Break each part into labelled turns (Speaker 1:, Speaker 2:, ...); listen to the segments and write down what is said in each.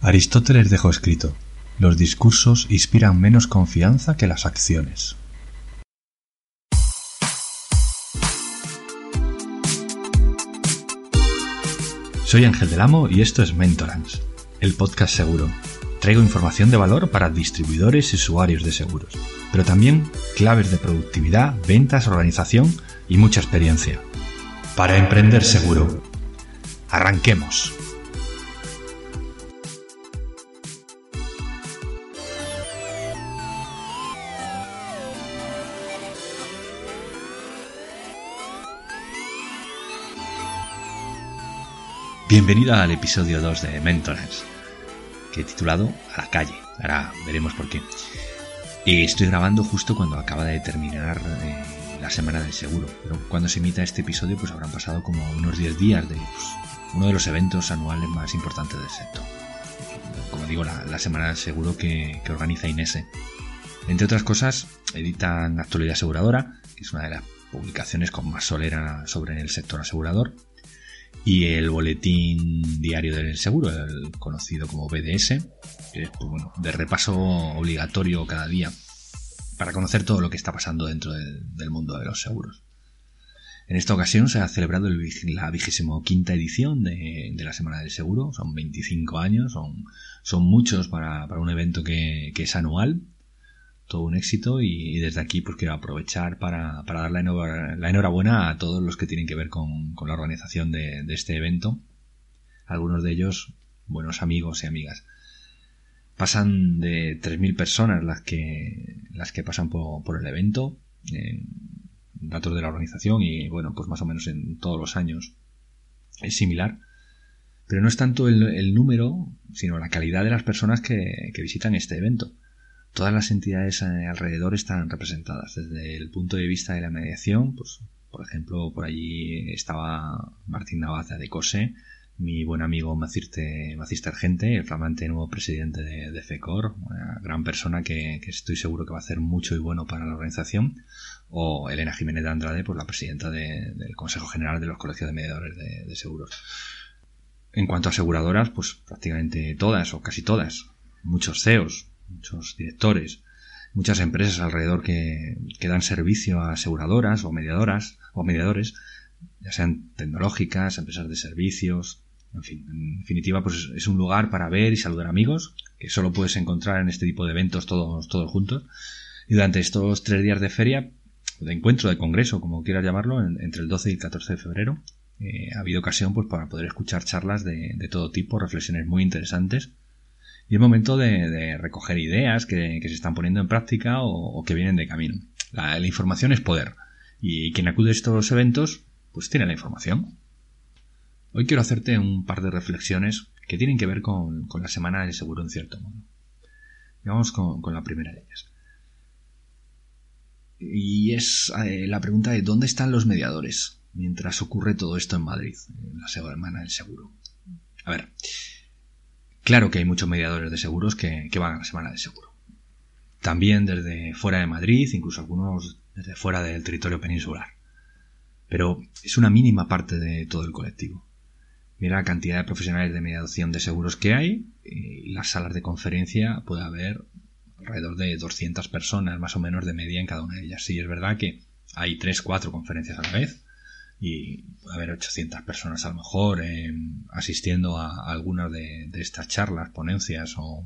Speaker 1: Aristóteles dejó escrito, los discursos inspiran menos confianza que las acciones. Soy Ángel del Amo y esto es Mentorance, el podcast seguro. Traigo información de valor para distribuidores y usuarios de seguros, pero también claves de productividad, ventas, organización y mucha experiencia. Para emprender seguro. Arranquemos. Bienvenida al episodio 2 de Mentors, que he titulado A la calle. Ahora veremos por qué. estoy grabando justo cuando acaba de terminar eh, la semana del seguro, pero cuando se emita este episodio pues habrán pasado como unos 10 días de pues, uno de los eventos anuales más importantes del sector. Como digo, la, semana del seguro que, que organiza Inese. Entre otras cosas, editan Actualidad Aseguradora, que es una de las publicaciones con más solera sobre el sector asegurador, y el boletín diario del seguro, el conocido como BDS, que es pues, bueno, de repaso obligatorio cada día para conocer todo lo que está pasando dentro del, mundo de los seguros. En esta ocasión se ha celebrado la vigésimo quinta edición de, la Semana del Seguro, son 25 años, son, son muchos para, un evento que, que es anual todo un éxito y, desde aquí pues quiero aprovechar para, dar la, enhorabuena a todos los que tienen que ver con, la organización de, este evento. Algunos de ellos buenos amigos y amigas. Pasan de 3.000 personas las que, las que pasan por, el evento, datos de la organización y bueno, pues más o menos en todos los años es similar. Pero no es tanto el, número, sino la calidad de las personas que visitan este evento todas las entidades alrededor están representadas. Desde el punto de vista de la mediación, pues, por ejemplo, por allí estaba Martín Navaza de COSE, mi buen amigo Maciste, Maciste Argente, el flamante nuevo presidente de, FECOR, una gran persona que, estoy seguro que va a hacer mucho y bueno para la organización, o Elena Jiménez de Andrade, pues la presidenta del Consejo General de los Colegios de Mediadores de, de Seguros. En cuanto a aseguradoras, pues prácticamente todas o casi todas, muchos CEOs, muchos directores, muchas empresas alrededor que, dan servicio a aseguradoras o mediadoras o mediadores, ya sean tecnológicas, empresas de servicios, en fin, en definitiva, pues es un lugar para ver y saludar amigos, que solo puedes encontrar en este tipo de eventos todos, todos juntos. Y durante estos tres días de feria, de encuentro, de congreso, como quieras llamarlo, entre el 12 y el 14 de febrero, eh, ha habido ocasión pues para poder escuchar charlas de todo tipo, reflexiones muy interesantes y es momento de, recoger ideas que, se están poniendo en práctica o, que vienen de camino. La, información es poder. Y quien acude a estos eventos, pues tiene la información. Hoy quiero hacerte un par de reflexiones que tienen que ver con, la semana del seguro en cierto modo. vamos con, la primera de ellas. Y es eh, la pregunta de dónde están los mediadores mientras ocurre todo esto en Madrid, en la semana del seguro. A ver, Claro que hay muchos mediadores de seguros que, van a la semana de seguro. También desde fuera de Madrid, incluso algunos desde fuera del territorio peninsular. Pero es una mínima parte de todo el colectivo. Mira la cantidad de profesionales de mediación de seguros que hay y las salas de conferencia puede haber alrededor de 200 personas más o menos de media en cada una de ellas. Sí, es verdad que hay 3, 4 conferencias a la vez, y puede haber 800 personas a lo mejor eh, asistiendo a, algunas de, estas charlas, ponencias o,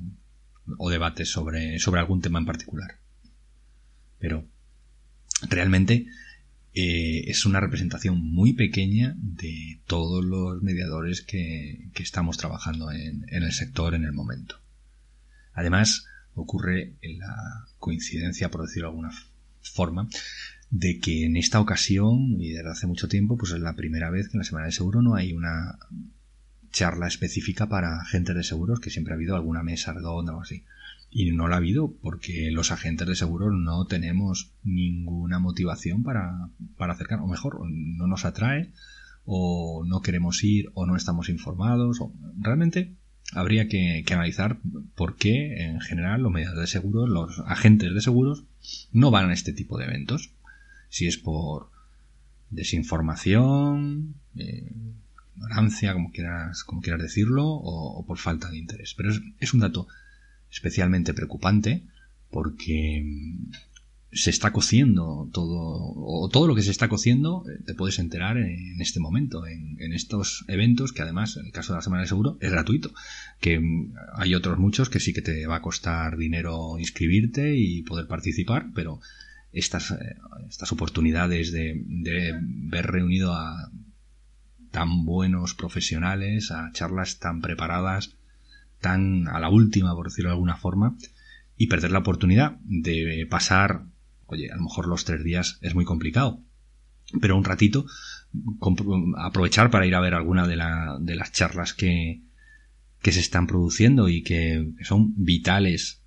Speaker 1: debates sobre, sobre algún tema en particular. Pero realmente eh, es una representación muy pequeña de todos los mediadores que, estamos trabajando en, en, el sector en el momento. Además, ocurre en la coincidencia, por decirlo de alguna forma, de que en esta ocasión y desde hace mucho tiempo, pues es la primera vez que en la Semana de Seguro no hay una charla específica para agentes de seguros, que siempre ha habido alguna mesa redonda o así. Y no la ha habido porque los agentes de seguros no tenemos ninguna motivación para, para acercarnos, o mejor, no nos atrae, o no queremos ir, o no estamos informados, o realmente habría que, analizar por qué en general los mediadores de seguros, los agentes de seguros, no van a este tipo de eventos si es por desinformación, eh, ignorancia, como quieras, como quieras decirlo, o, por falta de interés. Pero es, un dato especialmente preocupante porque mm, se está cociendo todo, o todo lo que se está cociendo, eh, te puedes enterar en este momento, en, estos eventos, que además, en el caso de la Semana de Seguro, es gratuito. Que mm, hay otros muchos que sí que te va a costar dinero inscribirte y poder participar, pero estas, eh, estas oportunidades de, de ver reunido a tan buenos profesionales, a charlas tan preparadas, tan a la última, por decirlo de alguna forma, y perder la oportunidad de pasar, oye, a lo mejor los tres días es muy complicado, pero un ratito aprovechar para ir a ver alguna de, de las charlas que, que se están produciendo y que son vitales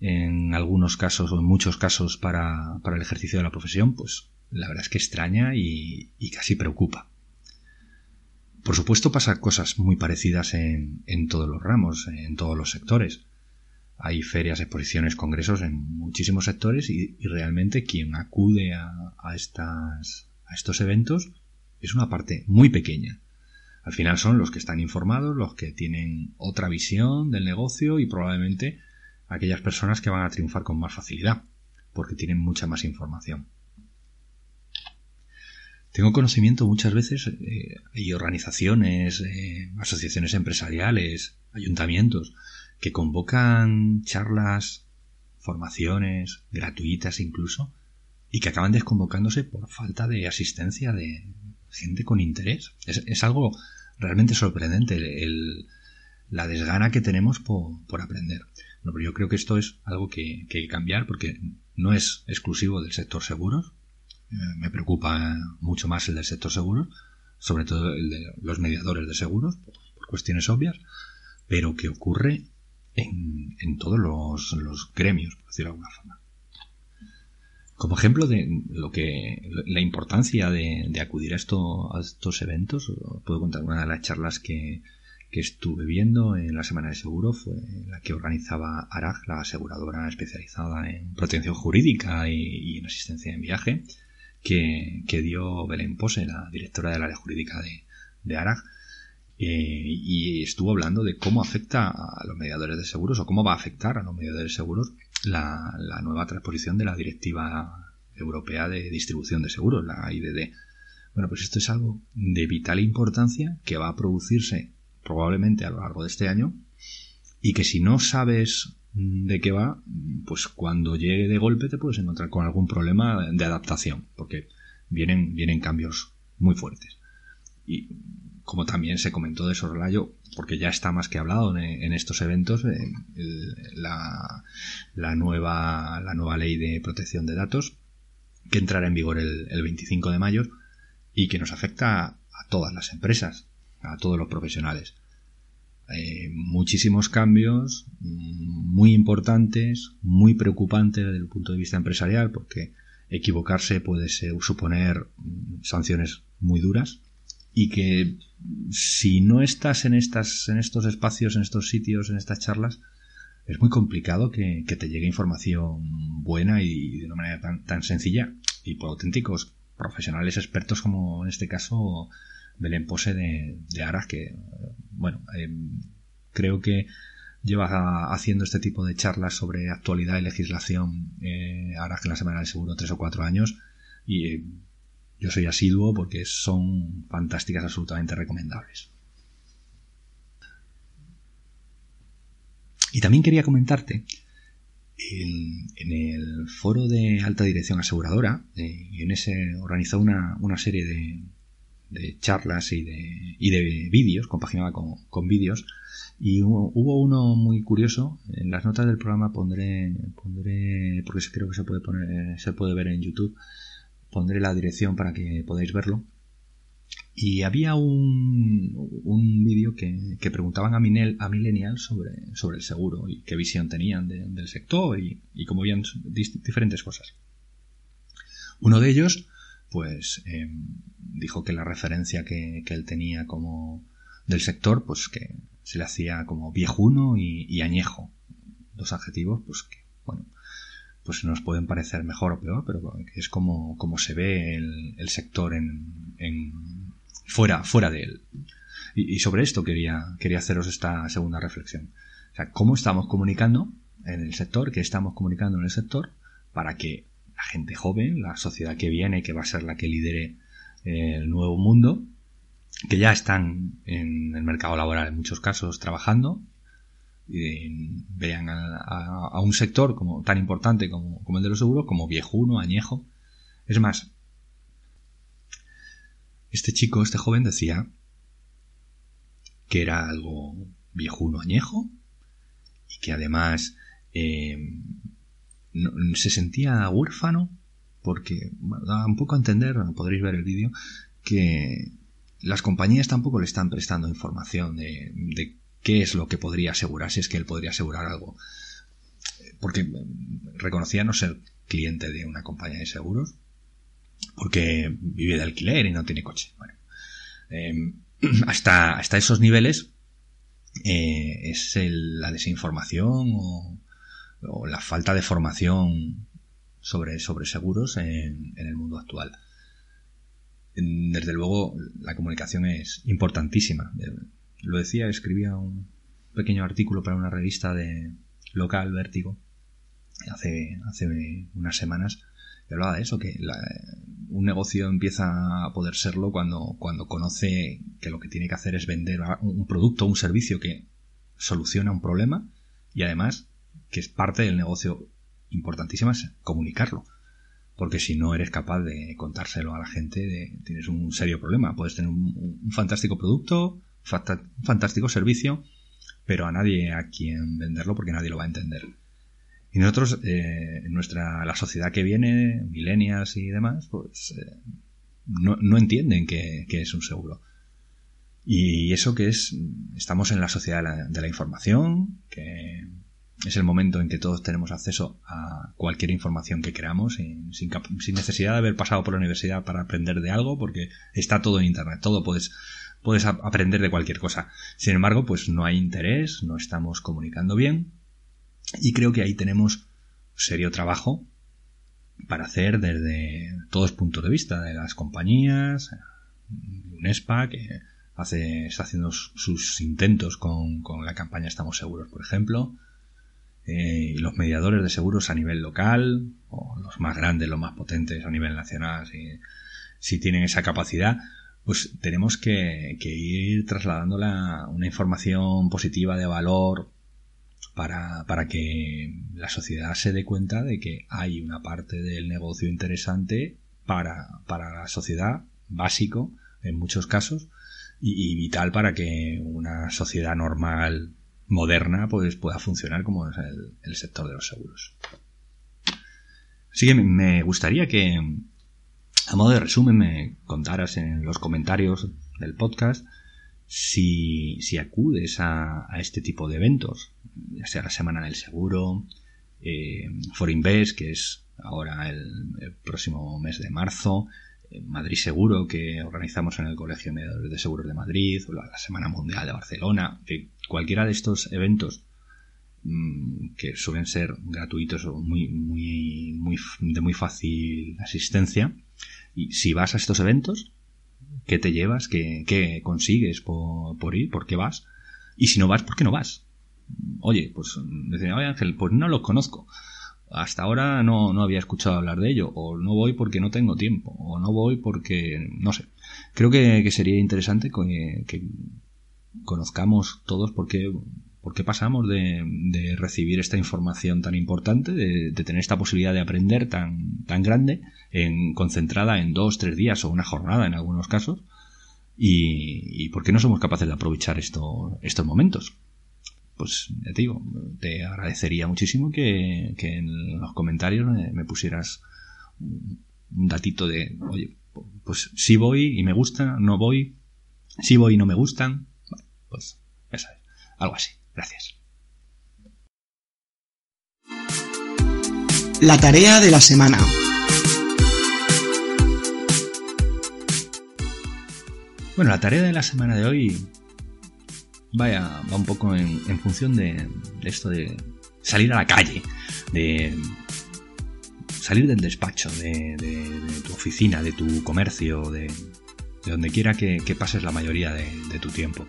Speaker 1: en algunos casos o en muchos casos para, para el ejercicio de la profesión, pues la verdad es que extraña y, y casi preocupa. Por supuesto pasa cosas muy parecidas en, en, todos los ramos, en todos los sectores. Hay ferias, exposiciones, congresos en muchísimos sectores y, y realmente quien acude a, a, estas, a estos eventos es una parte muy pequeña. Al final son los que están informados, los que tienen otra visión del negocio y probablemente aquellas personas que van a triunfar con más facilidad, porque tienen mucha más información. Tengo conocimiento muchas veces, eh, hay organizaciones, eh, asociaciones empresariales, ayuntamientos, que convocan charlas, formaciones, gratuitas incluso, y que acaban desconvocándose por falta de asistencia de gente con interés. Es, algo realmente sorprendente la desgana que tenemos por aprender pero yo creo que esto es algo que, hay que cambiar porque no es exclusivo del sector seguros. Eh, me preocupa mucho más el del sector seguros, sobre todo el de los mediadores de seguros, por, cuestiones obvias, pero que ocurre en, todos los, gremios, por decirlo de alguna forma. Como ejemplo de lo que la importancia de, acudir a, a estos eventos, puedo contar una de las charlas que, que estuve viendo en la Semana de Seguro fue la que organizaba ARAG, la aseguradora especializada en protección jurídica y, en asistencia en viaje, que, dio Belén Pose, la directora del área jurídica de, de ARAG, eh, y estuvo hablando de cómo afecta a los mediadores de seguros o cómo va a afectar a los mediadores de seguros la, la nueva transposición de la Directiva Europea de Distribución de Seguros, la IDD. Bueno, pues esto es algo de vital importancia que va a producirse probablemente a lo largo de este año, y que si no sabes de qué va, pues cuando llegue de golpe te puedes encontrar con algún problema de adaptación, porque vienen, vienen cambios muy fuertes. Y como también se comentó de Sorlayo, porque ya está más que hablado en, estos eventos, eh, la, la, nueva, la nueva ley de protección de datos, que entrará en vigor el, el 25 de mayo y que nos afecta a todas las empresas a todos los profesionales. Eh, muchísimos cambios muy importantes, muy preocupantes desde el punto de vista empresarial, porque equivocarse puede suponer mm, sanciones muy duras y que si no estás en estas en estos espacios, en estos sitios, en estas charlas, es muy complicado que, te llegue información buena y de una manera tan sencilla y por auténticos profesionales expertos como en este caso Belén Pose de, de Aras, que, bueno, eh, creo que lleva haciendo este tipo de charlas sobre actualidad y legislación eh, Aras que en la Semana del Seguro tres o cuatro años y eh, yo soy asiduo porque son fantásticas, absolutamente recomendables. Y también quería comentarte en, el foro de alta dirección aseguradora, eh, en ese organizó una, una serie de, de charlas y de, y de vídeos, compaginaba con, con vídeos. Y hubo, uno muy curioso, en las notas del programa pondré, pondré, porque creo que se puede poner, se puede ver en YouTube, pondré la dirección para que podáis verlo. Y había un, un vídeo que, que, preguntaban a, Minel, a Millennial sobre, sobre el seguro y qué visión tenían del sector y, y cómo veían diferentes cosas. Uno de ellos pues em, dijo que la referencia que, él tenía como del sector, pues que se le hacía como viejuno y, añejo. Dos adjetivos, pues que, bueno, pues nos pueden parecer mejor o peor, pero es como, como se ve el, sector en, fuera, fuera de él. Y, sobre esto quería, quería haceros esta segunda reflexión. O sea, ¿cómo estamos comunicando en el sector? ¿Qué estamos comunicando en el sector? Para que la gente joven, la sociedad que viene, que va a ser la que lidere eh, el nuevo mundo, que ya están en el mercado laboral en muchos casos trabajando, vean a, un sector como tan importante como, como el de los seguros como viejuno, añejo. Es más, este chico, este joven decía que era algo viejuno añejo y que además eh, se sentía huérfano porque da un poco a entender, podréis ver el vídeo, que las compañías tampoco le están prestando información de, qué es lo que podría asegurar, si es que él podría asegurar algo. Porque reconocía no ser cliente de una compañía de seguros, porque vive de alquiler y no tiene coche. Bueno, eh, hasta, esos niveles eh, es la desinformación o, la falta de formación sobre, sobre seguros en, el mundo actual. Desde luego, la comunicación es importantísima. Lo decía, escribía un pequeño artículo para una revista de local, Vértigo, hace, hace unas semanas, y hablaba de eso, que un negocio empieza a poder serlo cuando, cuando conoce que lo que tiene que hacer es vender un producto o un servicio que soluciona un problema y además que es parte del negocio importantísima es comunicarlo. Porque si no eres capaz de contárselo a la gente, tienes un serio problema. Puedes tener un, fantástico producto, un fantástico servicio, pero a nadie a quien venderlo porque nadie lo va a entender. Y nosotros, eh, nuestra, la sociedad que viene, milenias y demás, pues eh, no, no, entienden qué, es un seguro. Y eso que es, estamos en la sociedad de la, información, que es el momento en que todos tenemos acceso a cualquier información que queramos, sin, sin, necesidad de haber pasado por la universidad para aprender de algo, porque está todo en Internet, todo puedes, puedes aprender de cualquier cosa. Sin embargo, pues no hay interés, no estamos comunicando bien, y creo que ahí tenemos serio trabajo para hacer desde todos puntos de vista, de las compañías, UNESPA, que hace, está haciendo sus intentos con, la campaña Estamos Seguros, por ejemplo, eh, los mediadores de seguros a nivel local, o los más grandes, los más potentes a nivel nacional, si, tienen esa capacidad, pues tenemos que, que ir trasladando una información positiva de valor para, para que la sociedad se dé cuenta de que hay una parte del negocio interesante para, para la sociedad, básico en muchos casos, y, vital para que una sociedad normal, moderna, pues pueda funcionar como es el, sector de los seguros. Así que me gustaría que, a modo de resumen, me contaras en los comentarios del podcast si, si acudes a, este tipo de eventos, ya sea la Semana del Seguro, eh, Forinvest, que es ahora el, próximo mes de marzo, Madrid Seguro, que organizamos en el Colegio de de Seguros de Madrid, o la, Semana Mundial de Barcelona, cualquiera de estos eventos mm, que suelen ser gratuitos o muy, muy, muy, de muy fácil asistencia, y si vas a estos eventos, ¿Qué te llevas? ¿Qué, consigues por, ir? ¿Por qué vas? Y si no vas, ¿por qué no vas? Oye, pues decía, oye Ángel, pues no los conozco. Hasta ahora no, no había escuchado hablar de ello. O no voy porque no tengo tiempo. O no voy porque... no sé. Creo que, sería interesante que, que conozcamos todos por qué, ¿Por qué pasamos de, recibir esta información tan importante, de, tener esta posibilidad de aprender tan, tan grande, en, concentrada en dos, tres días o una jornada en algunos casos? ¿Y, por qué no somos capaces de aprovechar esto, estos momentos? Pues te digo, te agradecería muchísimo que, en los comentarios me, pusieras un, datito de, oye, pues si voy y me gusta, no voy, si voy y no me gustan, pues ya sabes, algo así. Gracias.
Speaker 2: La tarea de la semana.
Speaker 1: Bueno, la tarea de la semana de hoy vaya, va un poco en, función de, esto de salir a la calle, de salir del despacho, de, tu oficina, de tu comercio, de, de donde quiera que, pases la mayoría de, de, tu tiempo.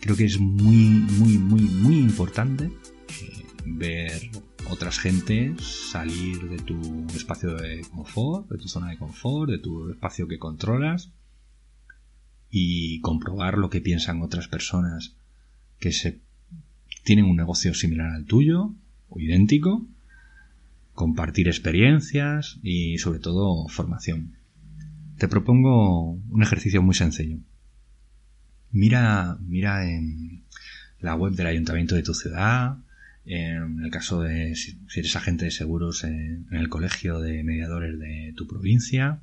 Speaker 1: Creo que es muy, muy, muy, muy importante eh, ver otras gentes, salir de tu espacio de confort, de tu zona de confort, de tu espacio que controlas y comprobar lo que piensan otras personas que se tienen un negocio similar al tuyo o idéntico, compartir experiencias y sobre todo formación. Te propongo un ejercicio muy sencillo. Mira, mira en la web del ayuntamiento de tu ciudad, en el caso de si eres agente de seguros en, el colegio de mediadores de tu provincia,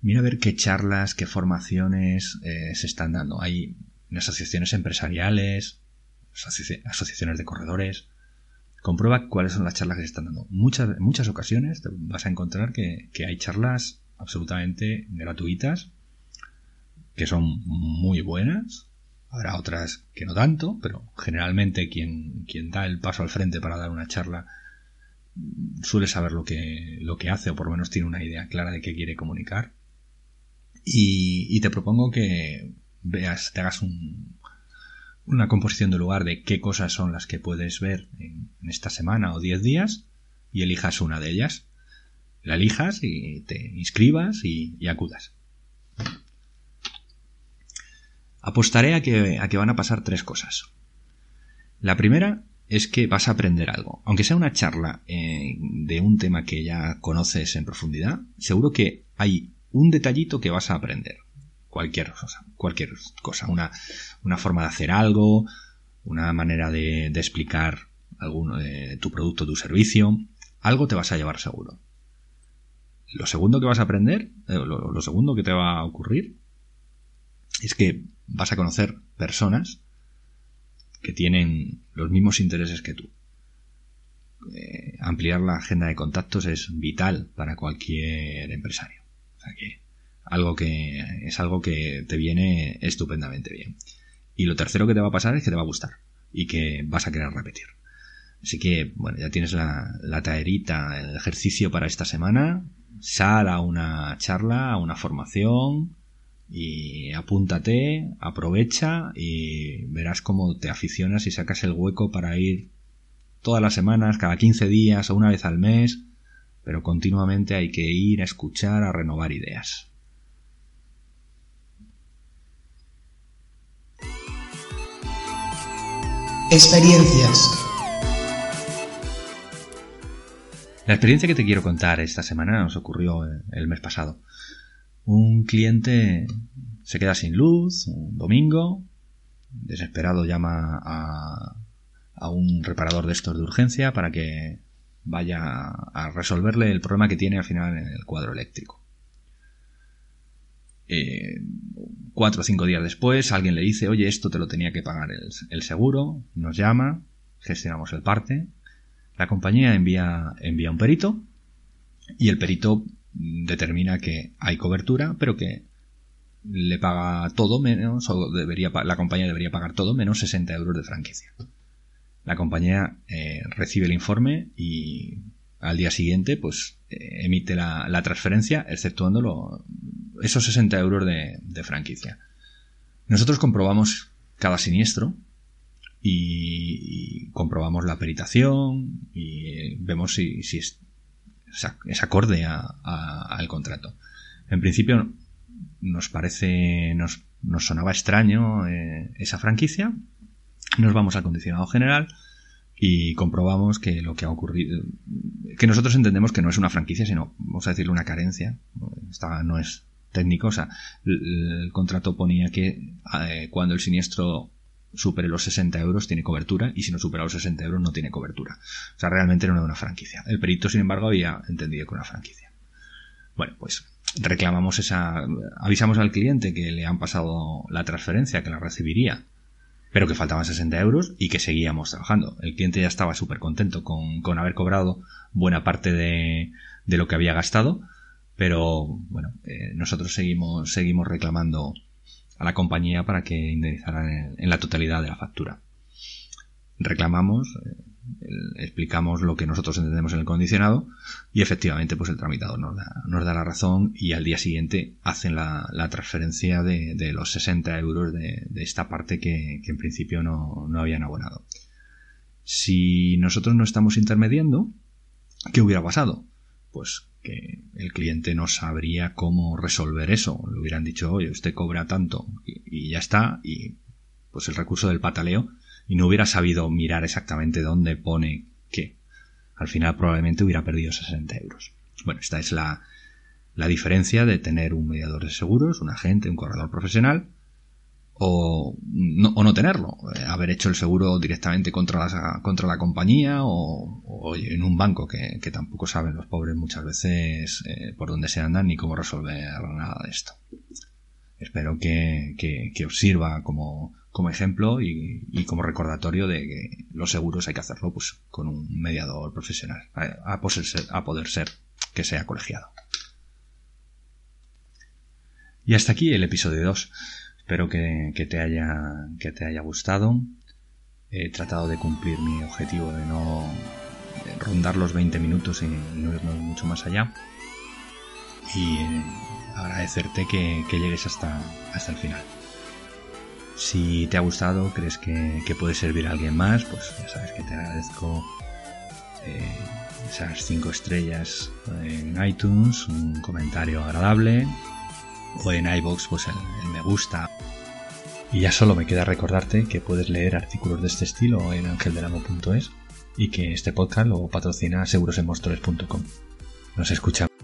Speaker 1: mira a ver qué charlas, qué formaciones eh, se están dando. Hay asociaciones empresariales, asociaciones de corredores. Comprueba cuáles son las charlas que se están dando. Muchas, muchas ocasiones vas a encontrar que, que hay charlas absolutamente gratuitas que son muy buenas Habrá otras que no tanto, pero generalmente quien, quien da el paso al frente para dar una charla suele saber lo que, lo que hace o por lo menos tiene una idea clara de qué quiere comunicar. Y, te propongo que veas, te hagas una composición de lugar de qué cosas son las que puedes ver en, esta semana o 10 días y elijas una de ellas. La elijas y te inscribas y acudas. Apostaré a que, a que van a pasar tres cosas. La primera es que vas a aprender algo. Aunque sea una charla eh, de un tema que ya conoces en profundidad, seguro que hay un detallito que vas a aprender. Cualquier cosa, cualquier cosa. Una, una forma de hacer algo, una manera de, explicar tu producto tu servicio. Algo te vas a llevar seguro. Lo segundo que vas a aprender, eh, lo segundo que te va a ocurrir, es que vas a conocer personas que tienen los mismos intereses que tú. Eh, ampliar la agenda de contactos es vital para cualquier empresario. Sea que algo que es algo que te viene estupendamente bien. Y lo tercero que te va a pasar es que te va a gustar y que vas a querer repetir. Así que, bueno, ya tienes la, la taerita, el ejercicio para esta semana. Sal a una charla, a una formación, y apúntate, aprovecha y verás cómo te aficionas y sacas el hueco para ir todas las semanas, cada 15 días o una vez al mes, pero continuamente hay que ir a escuchar, a renovar ideas.
Speaker 2: Experiencias.
Speaker 1: La experiencia que te quiero contar esta semana nos ocurrió el mes pasado un cliente se queda sin luz un domingo, desesperado llama a, a un reparador de estos de urgencia para que vaya a resolverle el problema que tiene al final en el cuadro eléctrico. Eh, cuatro o cinco días después alguien le dice, oye, esto te lo tenía que pagar el, el, seguro, nos llama, gestionamos el parte, la compañía envía, envía un perito y el perito determina que hay cobertura, pero que le paga todo menos, o debería, la compañía debería pagar todo menos 60 euros de franquicia. La compañía eh, recibe el informe y al día siguiente, pues eh, emite la, transferencia, exceptuando esos 60 euros de, franquicia. Nosotros comprobamos cada siniestro y, comprobamos la peritación y vemos si, es, acorde al contrato. En principio nos parece, nos, nos sonaba extraño eh, esa franquicia. Nos vamos al condicionado general y comprobamos que lo que ha ocurrido, que nosotros entendemos que no es una franquicia, sino, vamos a decirle, una carencia. Esta no es técnico, o sea, el, contrato ponía que eh, cuando el siniestro supere los 60 euros tiene cobertura y si no supera los 60 euros no tiene cobertura. O sea, realmente no era una franquicia. El perito, sin embargo, había entendido que era una franquicia. Bueno, pues reclamamos esa... avisamos al cliente que le han pasado la transferencia, que la recibiría, pero que faltaban 60 euros y que seguíamos trabajando. El cliente ya estaba súper contento con, con, haber cobrado buena parte de, de, lo que había gastado, pero bueno, eh, nosotros seguimos, seguimos reclamando a la compañía para que indemnizaran en, la totalidad de la factura. Reclamamos, eh, explicamos lo que nosotros entendemos en el condicionado y efectivamente pues el tramitador nos da, la razón y al día siguiente hacen la, transferencia de, los 60 euros de, esta parte que, en principio no, no, habían abonado. Si nosotros no estamos intermediando, ¿qué hubiera pasado? Pues que el cliente no sabría cómo resolver eso. Le hubieran dicho, oye, usted cobra tanto y, y ya está, y pues el recurso del pataleo y no hubiera sabido mirar exactamente dónde pone qué. Al final probablemente hubiera perdido 60 euros. Bueno, esta es la, la diferencia de tener un mediador de seguros, un agente, un corredor profesional, o no, o no tenerlo. Eh, haber hecho el seguro directamente contra la, contra la compañía o, en un banco que, tampoco saben los pobres muchas veces eh, por dónde se andan ni cómo resolver nada de esto. Espero que, que os sirva como, como ejemplo y, como recordatorio de que los seguros hay que hacerlo pues, con un mediador profesional, a, poder ser que sea colegiado. Y hasta aquí el episodio 2. Espero que, te haya, que te haya gustado. He tratado de cumplir mi objetivo de no rondar los 20 minutos y no irnos mucho más allá. Y eh, agradecerte que, llegues hasta, hasta el final. Si te ha gustado, crees que, puede servir a alguien más, pues ya sabes que te agradezco eh, esas cinco estrellas en iTunes, un comentario agradable o en iBox pues el, me gusta. Y ya solo me queda recordarte que puedes leer artículos de este estilo en angeldelamo.es y que este podcast lo patrocina segurosenmostores.com. Nos escuchamos.